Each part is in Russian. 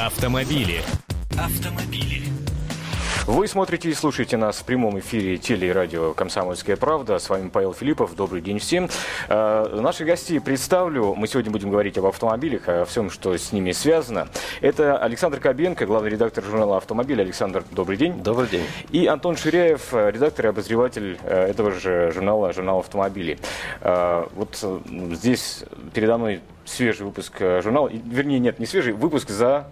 Автомобили. Автомобили. Вы смотрите и слушаете нас в прямом эфире теле и радио «Комсомольская правда». С вами Павел Филиппов. Добрый день всем. Э, наших гостей представлю. Мы сегодня будем говорить об автомобилях, о всем, что с ними связано. Это Александр Кобенко, главный редактор журнала «Автомобиль». Александр, добрый день. Добрый день. И Антон Ширяев, редактор и обозреватель э, этого же журнала «Журнал автомобилей». Э, вот э, здесь передо мной свежий выпуск э, журнала. Вернее, нет, не свежий, выпуск за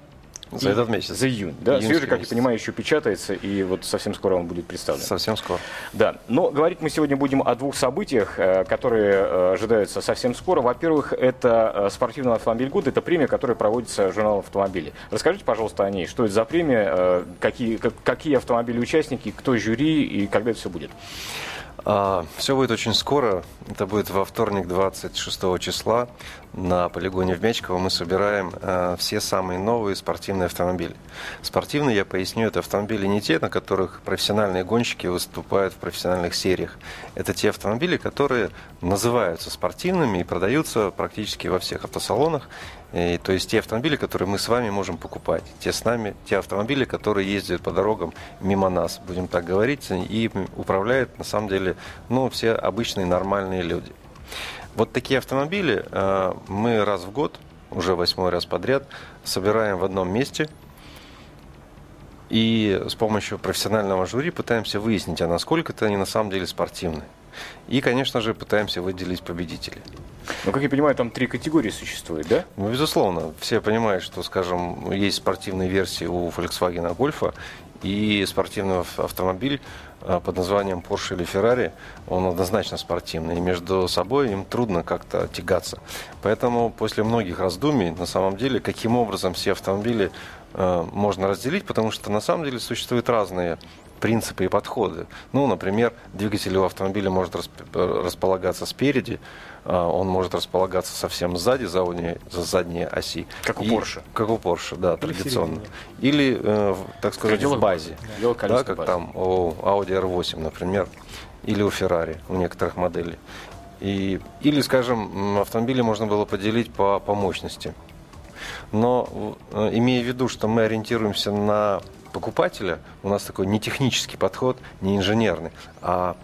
За этот месяц. За июнь. Да, Июньский свежий, как я понимаю, еще печатается, и вот совсем скоро он будет представлен. Совсем скоро. Да, но говорить мы сегодня будем о двух событиях, э, которые э, ожидаются совсем скоро. Во-первых, это э, спортивный автомобиль года, это премия, которая проводится журналом автомобилей. Расскажите, пожалуйста, о ней. Что это за премия, какие, как- какие автомобили участники, кто жюри и когда это все будет? все будет очень скоро. Это будет во вторник, 26 числа. На полигоне в Мячково мы собираем э, все самые новые спортивные автомобили. Спортивные, я поясню, это автомобили не те, на которых профессиональные гонщики выступают в профессиональных сериях. Это те автомобили, которые называются спортивными и продаются практически во всех автосалонах. И, то есть те автомобили, которые мы с вами можем покупать. Те с нами, те автомобили, которые ездят по дорогам мимо нас, будем так говорить, и управляют на самом деле ну, все обычные нормальные люди. Вот такие автомобили э, мы раз в год, уже восьмой раз подряд, собираем в одном месте и с помощью профессионального жюри пытаемся выяснить, а насколько это они на самом деле спортивные. И, конечно же, пытаемся выделить победителей. Ну, как я понимаю, там три категории существует, да? Ну, безусловно, все понимают, что, скажем, есть спортивные версии у Volkswagen Гольфа и спортивный ав- автомобиль а, под названием Porsche или Ferrari, он однозначно спортивный, и между собой им трудно как-то тягаться. Поэтому после многих раздумий, на самом деле, каким образом все автомобили э, можно разделить, потому что на самом деле существуют разные принципы и подходы. Ну, например, двигатель у автомобиля может расп- располагаться спереди, а, он может располагаться совсем сзади, за, уни- за задние оси. Как у И- Porsche. Как у Porsche, да, Или традиционно. середине. Или, э, так сказать, Дело в базе. Да, колесной как базы. там у Audi R8, например, или у Ferrari, у некоторых моделей. И, или, скажем, автомобили можно было поделить по, по мощности. Но э, имея в виду, что мы ориентируемся на покупателя, у нас такой не технический подход, не инженерный, а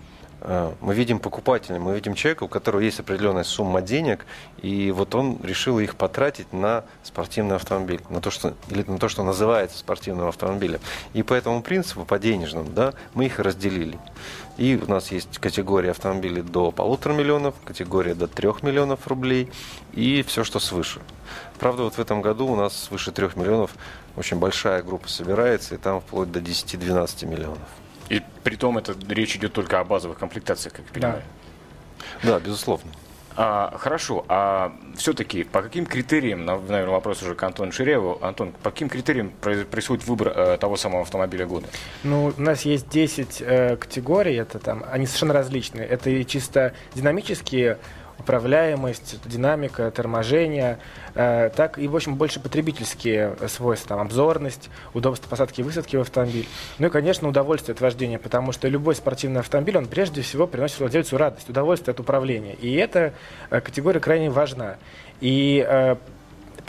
мы видим покупателя, мы видим человека, у которого есть определенная сумма денег, и вот он решил их потратить на спортивный автомобиль, на то, что, или на то, что называется спортивным автомобилем. И по этому принципу, по денежному, да, мы их разделили. И у нас есть категория автомобилей до полутора миллионов, категория до трех миллионов рублей и все, что свыше. Правда, вот в этом году у нас свыше трех миллионов очень большая группа собирается, и там вплоть до 10-12 миллионов. И при том это речь идет только о базовых комплектациях, как я Да. понимаю. Да, безусловно. А, хорошо, а все-таки по каким критериям, на- наверное, вопрос уже к Антону Ширяеву. Антон, по каким критериям происходит выбор э, того самого автомобиля года? Ну, у нас есть 10 э, категорий, это там, они совершенно различные. Это и чисто динамические, управляемость, динамика, торможение, э, так и, в общем, больше потребительские свойства, там, обзорность, удобство посадки и высадки в автомобиль. Ну и, конечно, удовольствие от вождения, потому что любой спортивный автомобиль, он прежде всего приносит владельцу радость, удовольствие от управления. И эта э, категория крайне важна. И э,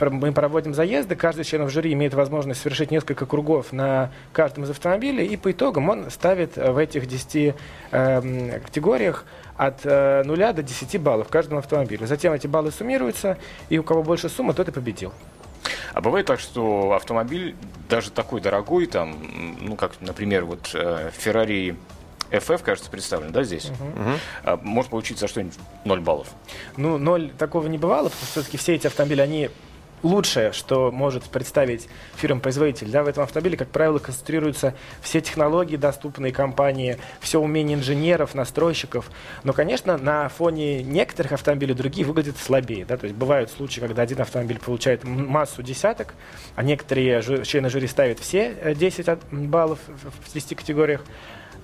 мы проводим заезды, каждый из членов жюри имеет возможность совершить несколько кругов на каждом из автомобилей, и по итогам он ставит э, в этих 10 эм, категориях от э, 0 до 10 баллов каждому автомобилю. Затем эти баллы суммируются, и у кого больше суммы, тот и победил. А бывает так, что автомобиль даже такой дорогой, там, ну, как, например, вот э, Ferrari FF, кажется, представлен, да, здесь? А, может получиться что-нибудь 0 баллов. Ну, ноль такого не бывало, потому что все-таки все эти автомобили, они лучшее, что может представить фирма-производитель. Да, в этом автомобиле, как правило, концентрируются все технологии, доступные компании, все умение инженеров, настройщиков. Но, конечно, на фоне некоторых автомобилей другие выглядят слабее. Да? То есть бывают случаи, когда один автомобиль получает массу десяток, а некоторые члены жюри ставят все э, 10 от- баллов в 10 категориях.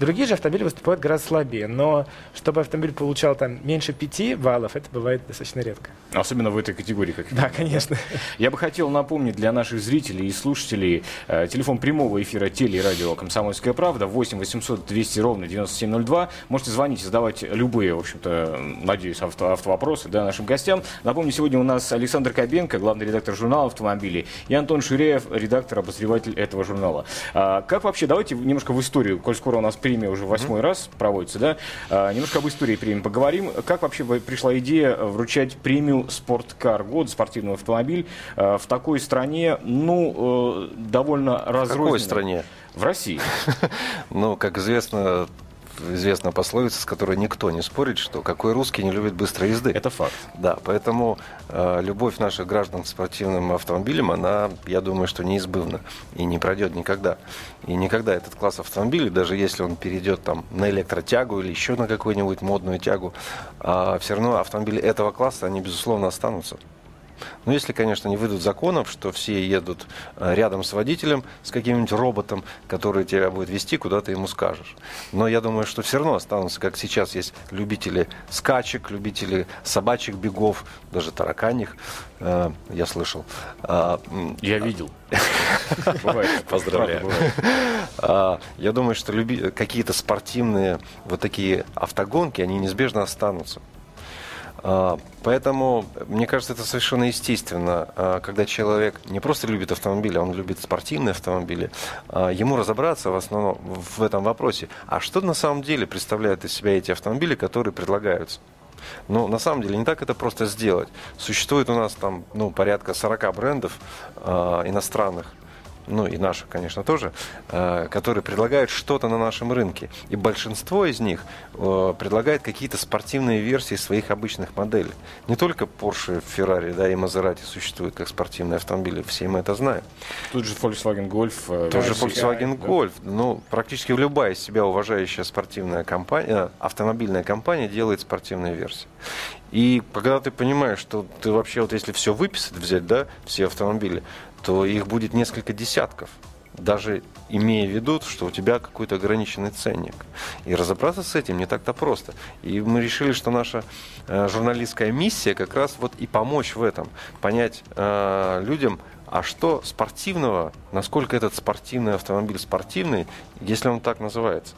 Другие же автомобили выступают гораздо слабее, но чтобы автомобиль получал там меньше 5 баллов, это бывает достаточно редко. Особенно в этой категории, как Да, конечно. Я бы хотел напомнить для наших зрителей и слушателей э, телефон прямого эфира теле и радио «Комсомольская правда» 8 800 200 ровно 9702. Можете звонить и задавать любые, в общем-то, надеюсь, авто, автовопросы да, нашим гостям. Напомню, сегодня у нас Александр Кобенко, главный редактор журнала «Автомобили», и Антон Ширеев, редактор-обозреватель этого журнала. А, как вообще, давайте немножко в историю, коль скоро у нас премия уже восьмой mm-hmm. раз проводится, да, а, немножко об истории премии поговорим. Как вообще пришла идея вручать премию «Спорткар» год, спортивный автомобиль, а, в такой стране, ну, э, довольно разрозненной. В какой стране? В России. Ну, как известно, известная пословица, с которой никто не спорит, что какой русский не любит быстрой езды. Это факт. Да, поэтому э, любовь наших граждан к спортивным автомобилям, она, я думаю, что неизбывна и не пройдет никогда. И никогда этот класс автомобилей, даже если он перейдет там на электротягу или еще на какую-нибудь модную тягу, э, все равно автомобили этого класса, они, безусловно, останутся. Ну, если, конечно, не выйдут законов, что все едут э, рядом с водителем, с каким-нибудь роботом, который тебя будет вести, куда ты ему скажешь. Но я думаю, что все равно останутся, как сейчас есть любители скачек, любители собачьих бегов, даже тараканьих, э, я слышал. А, я видел. Поздравляю. Я думаю, что какие-то спортивные вот такие автогонки, они неизбежно останутся. А, поэтому, мне кажется, это совершенно естественно, а, когда человек не просто любит автомобили, а он любит спортивные автомобили, ему разобраться в основном в этом вопросе, а что на самом деле представляют из себя эти автомобили, которые предлагаются. Но на самом деле не так это просто сделать. Существует у нас там ну, порядка 40 брендов э, иностранных, ну и наши, конечно, тоже, э, которые предлагают что-то на нашем рынке. И большинство из них э, предлагает какие-то спортивные версии своих обычных моделей. Не только Porsche, Ferrari да, и Maserati существуют как спортивные автомобили, все мы это знаем. Тут же Volkswagen Golf. Э, Тут же Volkswagen да? Golf. Ну, практически любая себя уважающая спортивная компания, автомобильная компания делает спортивные версии. И когда ты понимаешь, что ты вообще, вот если все выписать, взять, да, все автомобили, то их будет несколько десятков даже имея в виду, что у тебя какой-то ограниченный ценник. И разобраться с этим не так-то просто. И мы решили, что наша э, журналистская миссия как раз вот и помочь в этом, понять э, людям, а что спортивного, насколько этот спортивный автомобиль спортивный, если он так называется.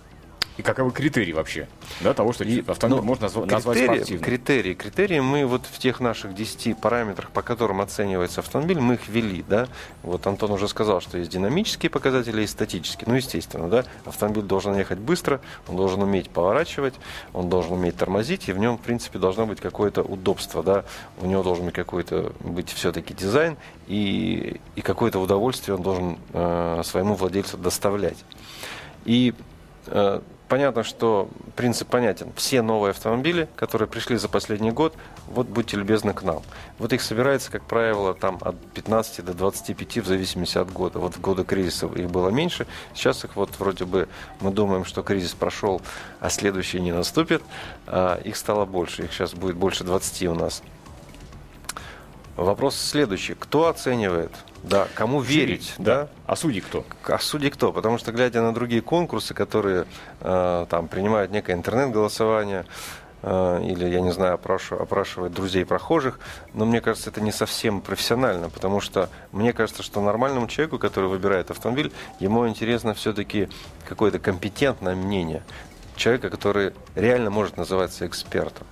И каковы критерии вообще да, того, что и, автомобиль ну, можно назв- назвать спортивным? Критерии, критерии мы вот в тех наших 10 параметрах, по которым оценивается автомобиль, мы их ввели. Да? Вот Антон уже сказал, что есть динамические показатели и статические. Ну, естественно, да? автомобиль должен ехать быстро, он должен уметь поворачивать, он должен уметь тормозить, и в нем, в принципе, должно быть какое-то удобство. Да? У него должен быть какой-то быть все-таки дизайн, и, и какое-то удовольствие он должен э, своему владельцу доставлять. И э, понятно, что принцип понятен. Все новые автомобили, которые пришли за последний год, вот будьте любезны к нам. Вот их собирается, как правило, там от 15 до 25 в зависимости от года. Вот в годы кризиса их было меньше. Сейчас их вот вроде бы мы думаем, что кризис прошел, а следующий не наступит. А их стало больше. Их сейчас будет больше 20 у нас. Вопрос следующий. Кто оценивает? Да, кому верить? Да. да? А судьи кто? А судьи кто? Потому что, глядя на другие конкурсы, которые э, там принимают некое интернет-голосование, э, или, я не знаю, опрашивают, опрашивают друзей прохожих, но мне кажется, это не совсем профессионально, потому что мне кажется, что нормальному человеку, который выбирает автомобиль, ему интересно все-таки какое-то компетентное мнение человека, который реально может называться экспертом.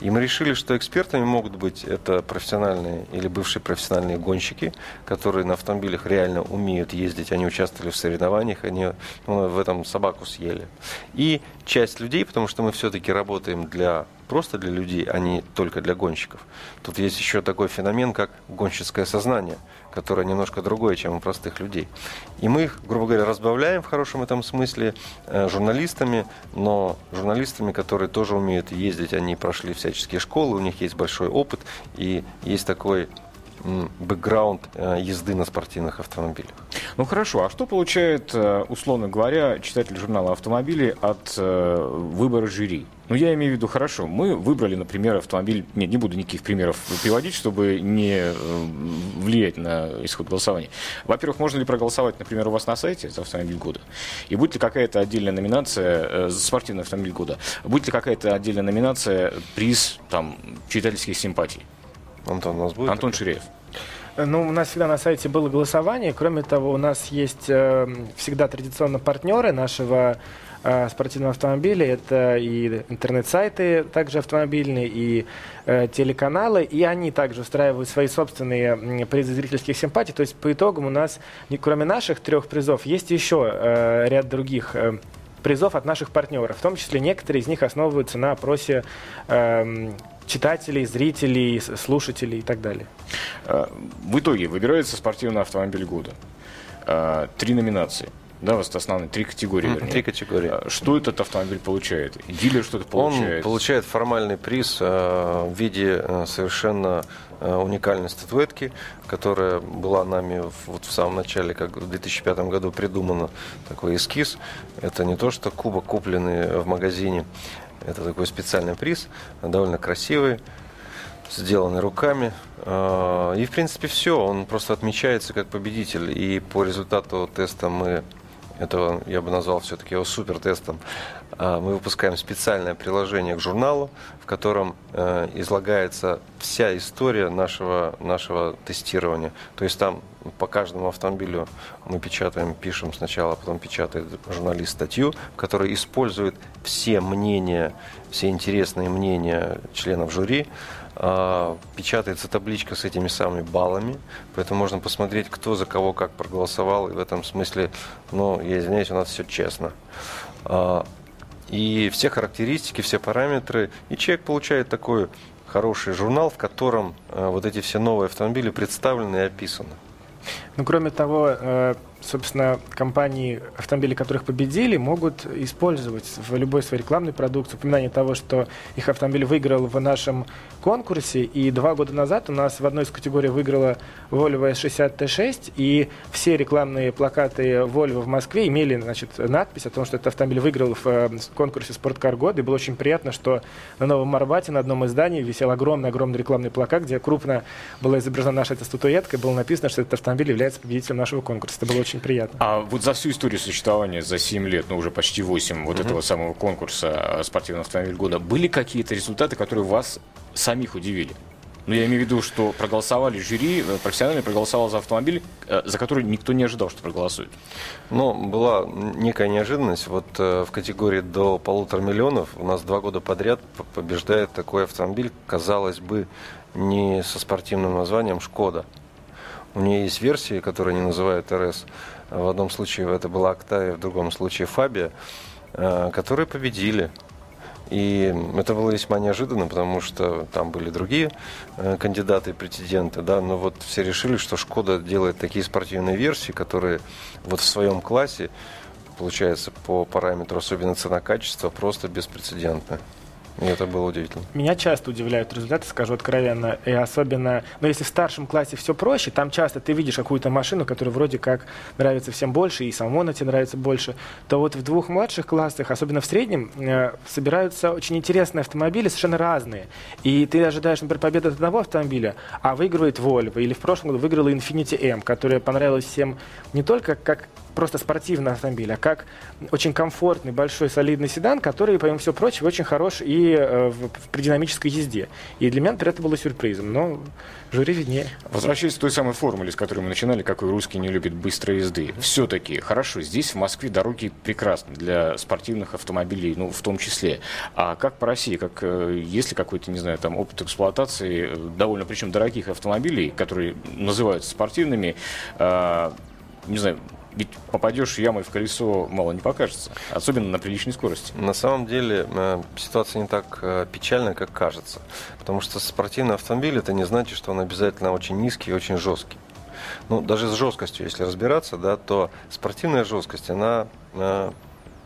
И мы решили, что экспертами могут быть это профессиональные или бывшие профессиональные гонщики, которые на автомобилях реально умеют ездить, они участвовали в соревнованиях, они ну, в этом собаку съели. И часть людей, потому что мы все-таки работаем для просто для людей, а не только для гонщиков. Тут есть еще такой феномен, как гонщицкое сознание, которое немножко другое, чем у простых людей. И мы их, грубо говоря, разбавляем в хорошем этом смысле э, журналистами, но журналистами, которые тоже умеют ездить, они прошли всяческие школы, у них есть большой опыт, и есть такой бэкграунд э, езды на спортивных автомобилях. Ну хорошо, а что получает, э, условно говоря, читатель журнала «Автомобили» от э, выбора жюри? Ну, я имею в виду, хорошо, мы выбрали, например, автомобиль... Нет, не буду никаких примеров приводить, чтобы не влиять на исход голосования. Во-первых, можно ли проголосовать, например, у вас на сайте за автомобиль года? И будет ли какая-то отдельная номинация за спортивный автомобиль года? Будет ли какая-то отдельная номинация приз там, читательских симпатий? Антон, у нас будет? Антон Ширеев. Ну, у нас всегда на сайте было голосование. Кроме того, у нас есть э, всегда традиционно партнеры нашего э, спортивного автомобиля. Это и интернет-сайты также автомобильные, и э, телеканалы. И они также устраивают свои собственные призы зрительских симпатий. То есть по итогам у нас, кроме наших трех призов, есть еще э, ряд других э, призов от наших партнеров. В том числе некоторые из них основываются на опросе э, читателей, зрителей, слушателей и так далее. Э, в итоге выбирается спортивный автомобиль года. Э, три номинации. Да, вот основные три категории. Вернее. Три категории. Э, что этот автомобиль получает? Дилер что-то получает? Он получает формальный приз в виде совершенно уникальной статуэтки, которая была нами вот в самом начале, как в 2005 году придумана такой эскиз. Это не то, что кубок, купленный в магазине, это такой специальный приз, довольно красивый, сделанный руками. А, и, в принципе, все. Он просто отмечается как победитель. И по результату теста мы этого я бы назвал все-таки его супер тестом. А, мы выпускаем специальное приложение к журналу, в котором э, излагается вся история нашего, нашего тестирования. То есть там по каждому автомобилю мы печатаем, пишем сначала, а потом печатает журналист статью, в которой использует все мнения, все интересные мнения членов жюри, печатается табличка с этими самыми баллами, поэтому можно посмотреть, кто за кого как проголосовал, и в этом смысле, ну, я извиняюсь, у нас все честно. А, и все характеристики, все параметры, и человек получает такой хороший журнал, в котором а, вот эти все новые автомобили представлены и описаны. Ну, кроме того, э, собственно, компании, автомобили которых победили, могут использовать в любой своей рекламной продукции упоминание того, что их автомобиль выиграл в нашем конкурсе. И два года назад у нас в одной из категорий выиграла Volvo S60 T6, и все рекламные плакаты Volvo в Москве имели значит, надпись о том, что этот автомобиль выиграл в э, конкурсе «Спорткар года». И было очень приятно, что на Новом Арбате на одном из зданий висел огромный-огромный рекламный плакат, где крупно была изображена наша эта статуэтка, и было написано, что этот автомобиль является победителем нашего конкурса. Это было очень приятно. А вот за всю историю существования, за 7 лет, ну уже почти 8 вот этого самого конкурса спортивного автомобиля года, были какие-то результаты, которые вас самих удивили? Ну, я имею в виду, что проголосовали жюри, э, профессионально проголосовал за автомобиль, э, за который никто не ожидал, что проголосует. Ну, была некая неожиданность. Вот э, в категории до полутора миллионов у нас два года подряд побеждает такой автомобиль, казалось бы, не со спортивным названием «Шкода». У нее есть версии, которые они называют РС. В одном случае это была Октавия, в другом случае Фабия, э, которые победили. И это было весьма неожиданно, потому что там были другие э, кандидаты и претенденты, да, но вот все решили, что Шкода делает такие спортивные версии, которые вот в своем классе, получается, по параметру, особенно цена-качество, просто беспрецедентная. И это было удивительно. Меня часто удивляют результаты, скажу откровенно. И особенно, ну, если в старшем классе все проще, там часто ты видишь какую-то машину, которая вроде как нравится всем больше, и самому она тебе нравится больше, то вот в двух младших классах, особенно в среднем, э, собираются очень интересные автомобили, совершенно разные. И ты ожидаешь, например, победы от одного автомобиля, а выигрывает Volvo, или в прошлом году выиграла Infiniti M, которая понравилась всем не только как просто спортивный автомобиль, а как очень комфортный, большой, солидный седан, который, помимо всего прочего, очень хорош и э, в, при динамической езде. И для меня, например, это было сюрпризом, но жюри виднее. Возвращаясь к той самой формуле, с которой мы начинали, какой русский не любит быстрой езды. Все-таки, хорошо, здесь в Москве дороги прекрасны для спортивных автомобилей, ну, в том числе. А как по России, как, э, есть ли какой-то, не знаю, там, опыт эксплуатации э, довольно, причем дорогих автомобилей, которые называются спортивными, э, не знаю, ведь попадешь ямой в колесо, мало не покажется, особенно на приличной скорости. На самом деле э, ситуация не так э, печальная, как кажется. Потому что спортивный автомобиль это не значит, что он обязательно очень низкий и очень жесткий. Ну, даже с жесткостью, если разбираться, да, то спортивная жесткость, она э,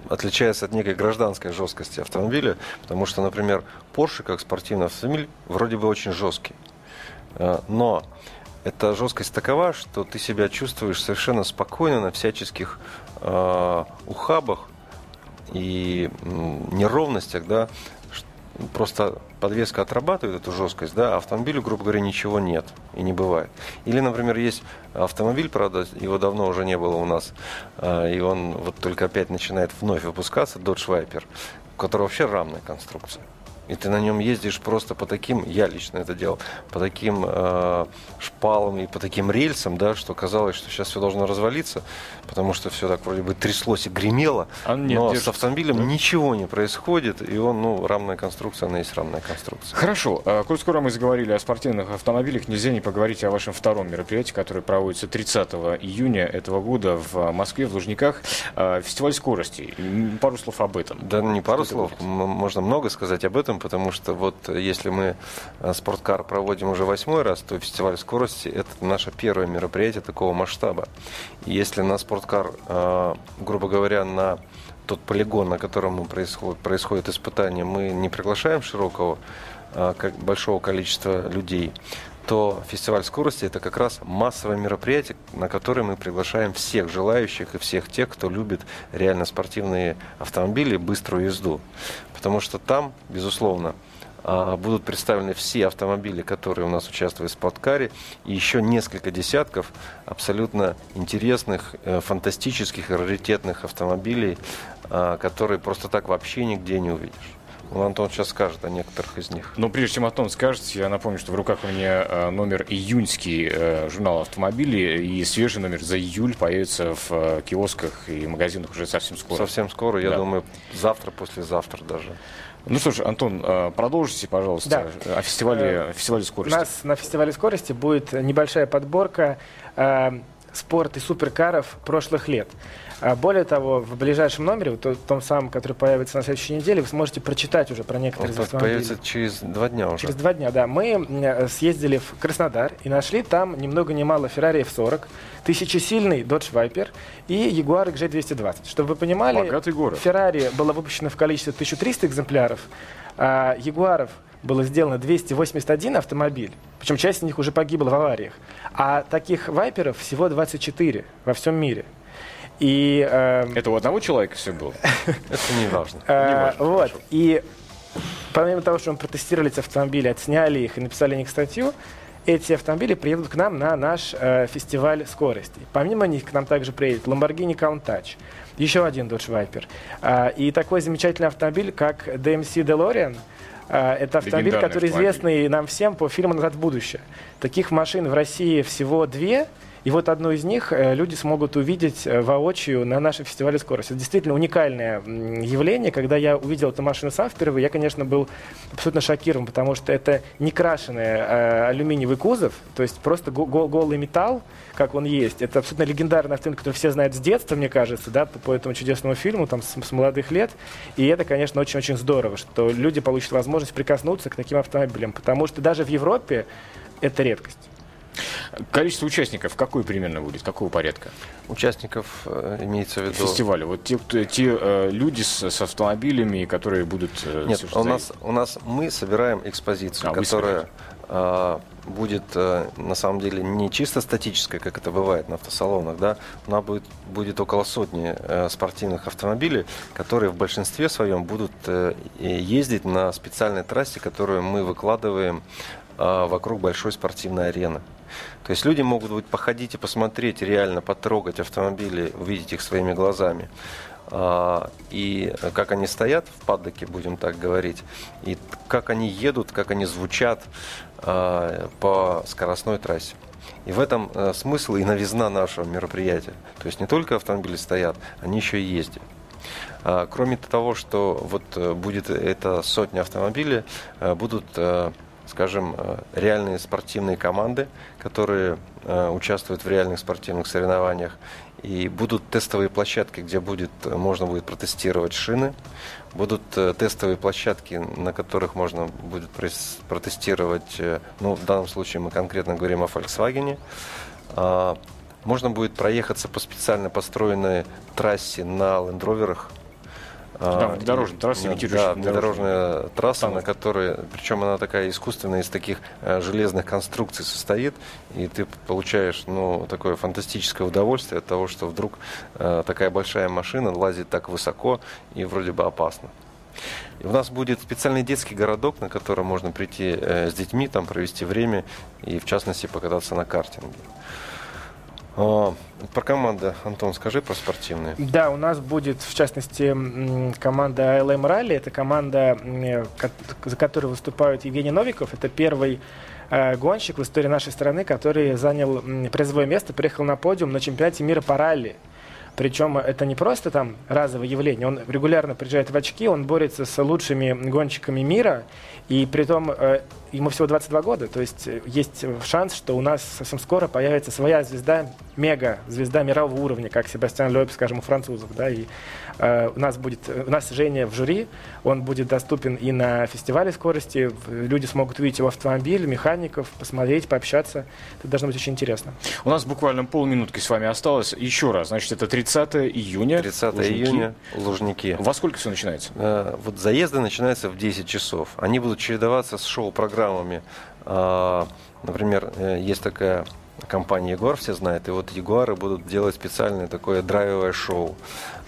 отличается от некой гражданской жесткости автомобиля, потому что, например, Porsche как спортивный автомобиль вроде бы очень жесткий. Но эта жесткость такова, что ты себя чувствуешь совершенно спокойно на всяческих э, ухабах и неровностях, да, просто подвеска отрабатывает эту жесткость, да, а автомобилю, грубо говоря, ничего нет и не бывает. Или, например, есть автомобиль, правда, его давно уже не было у нас, э, и он вот только опять начинает вновь выпускаться, Dodge Viper, у которого вообще рамная конструкция. И ты на нем ездишь просто по таким, я лично это делал, по таким э, шпалам и по таким рельсам, да, что казалось, что сейчас все должно развалиться, потому что все так вроде бы тряслось и гремело, А нет, но держится, с автомобилем да? ничего не происходит, и он, ну, рамная конструкция, она есть рамная конструкция. Хорошо. А, Коль скоро мы заговорили о спортивных автомобилях, нельзя не поговорить о вашем втором мероприятии, которое проводится 30 июня этого года в Москве, в Лужниках. А, Фестиваль скорости. Пару слов об этом. Да, не пару слов, можно много сказать об этом, потому что вот э, если мы э, спорткар проводим уже восьмой раз, то фестиваль скорости это наше первое мероприятие такого масштаба. И если на спорткар, э, грубо говоря, на тот полигон, на котором происходит, происходит испытание, мы не приглашаем широкого, большого количества людей, то фестиваль скорости это как раз массовое мероприятие, на которое мы приглашаем всех желающих и всех тех, кто любит реально спортивные автомобили, быструю езду. Потому что там, безусловно, а, будут представлены все автомобили, которые у нас участвуют в спорткаре, и еще несколько десятков абсолютно интересных, э, фантастических раритетных автомобилей, а, которые просто так вообще нигде не увидишь. Ну, Антон сейчас скажет о некоторых из них. Но прежде чем Антон скажет, я напомню, что в руках у меня э, номер июньский э, журнала автомобилей, и свежий номер за июль появится в э, киосках и магазинах уже совсем скоро. Совсем скоро, я Да. думаю, завтра, послезавтра даже. Ну что ж, Антон, продолжите, пожалуйста, о фестивале, фестивале У скорости. нас на фестивале скорости будет небольшая подборка спорт и суперкаров прошлых лет. А Более того, в ближайшем номере, вот в том самом, который появится на следующей неделе, вы сможете прочитать уже про некоторые Он из автомобилей. появится через два дня уже. Через два дня, да. Мы э, съездили в Краснодар и нашли там ни много ни мало Ferrari F40, тысячесильный Dodge Viper и Jaguar XJ220. Чтобы вы понимали. Ferrari было выпущено в количестве 1300 экземпляров, а Ягуаров было сделано 281 автомобиль, причем часть из них уже погибла в авариях. А таких вайперов всего 24 во всем мире. И э, Это у одного человека все было? Это не важно. Э, вот. И помимо того, что мы протестировали эти автомобили, отсняли их и написали о них статью, эти автомобили приедут к нам на наш э, фестиваль скорости. Помимо них к нам также приедет Lamborghini Countach, еще один Dodge Viper. А, и такой замечательный автомобиль, как DMC DeLorean. А, это автомобиль, который известный нам всем по фильму «Назад в будущее». Таких машин в России всего две, и вот одну из них э, люди смогут увидеть э, воочию на нашем фестивале скорости. Это действительно уникальное явление. Когда я увидел эту машину сам впервые, я, конечно, был абсолютно шокирован, потому что это не крашеный э, алюминиевый кузов, то есть просто го- го- голый металл, как он есть. Это абсолютно легендарный автомобиль, который все знают с детства, мне кажется, да, по, по этому чудесному фильму, там, с, с молодых лет. И это, конечно, очень-очень здорово, что люди получат возможность прикоснуться к таким автомобилям, потому что даже в Европе это редкость. Количество участников какое примерно будет? Какого порядка? Участников э, имеется в виду... Фестиваля. Вот те, кто- те э, люди с, с автомобилями, которые будут... э, Нет, у нас, у нас мы собираем экспозицию, А, которая будет на самом деле не чисто статическая, как это бывает на автосалонах, да, она будет, будет около сотни спортивных автомобилей, которые в большинстве своем будут ездить на специальной трассе, которую мы выкладываем вокруг большой спортивной арены. То есть люди могут будет походить и посмотреть, реально потрогать автомобили, увидеть их своими глазами. А, И как они стоят в паддоке, будем так говорить, и как они едут, как они звучат а, по скоростной трассе. И в этом э, смысл и новизна нашего мероприятия. То есть не только автомобили стоят, они еще и ездят. А, Кроме того, что вот э, будет эта сотня автомобилей, э, будут, скажем, э, реальные спортивные команды, которые э, участвуют в реальных спортивных соревнованиях. И будут тестовые площадки, где будет, э, можно будет протестировать шины. Будут тестовые площадки, на которых можно будет протестировать, ну, в данном случае мы конкретно говорим о Volkswagen. А, Можно будет проехаться по специально построенной трассе на лендроверах. Да, внедорожная трасса, Да, имитирующая внедорожная трасса, на которой, причем она такая искусственная, из таких э, железных конструкций состоит, и ты получаешь, ну, такое фантастическое удовольствие от того, что вдруг э, такая большая машина лазит так высоко и вроде бы опасно. И у нас будет специальный детский городок, на который можно прийти э, с детьми, там провести время и, в частности, покататься на картинге. А, про команды, Антон, скажи про спортивные. Да, у нас будет, в частности, команда LM Rally. Это команда, ко- за которую выступают Евгений Новиков. Это первый э, гонщик в истории нашей страны, который занял призовое место, приехал на подиум на чемпионате мира по ралли. Причем это не просто там разовое явление. Он регулярно приезжает в очки, он борется с лучшими гонщиками мира, и при том э, ему всего 22 года. То есть э, есть шанс, что у нас совсем скоро появится своя звезда, мега звезда мирового уровня, как Себастьян Лёб, скажем, у французов. Да, и э, у нас будет, у нас Женя в жюри, он будет доступен и на фестивале скорости. Люди смогут увидеть его автомобиль, механиков, посмотреть, пообщаться. Это должно быть очень интересно. У нас буквально полминутки с вами осталось. Еще раз, значит, это 30 июня. 30 Лужники. июня, Лужники. Во сколько все начинается? Э, Вот заезды начинаются в 10 часов. Они будут чередоваться с шоу-программами. А, Например, э, есть такая компания Егор, все знают, и вот Ягуары будут делать специальное такое драйвовое шоу.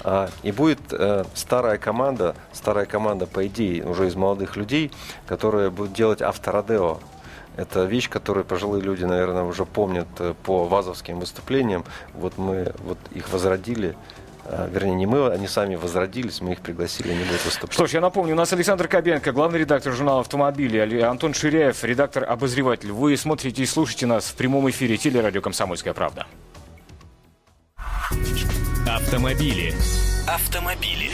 А, И будет э, старая команда, старая команда, по идее, уже из молодых людей, которая будет делать авторадео. Это вещь, которую пожилые люди, наверное, уже помнят э, по вазовским выступлениям. Вот мы вот их возродили. А, Вернее, не мы, они сами возродились, мы их пригласили, они будут выступать. Что ж, я напомню, у нас Александр Кобенко, главный редактор журнала «Автомобили», Антон Ширяев, редактор-обозреватель. Вы смотрите и слушаете нас в прямом эфире телерадио «Комсомольская правда». Автомобили. Автомобили.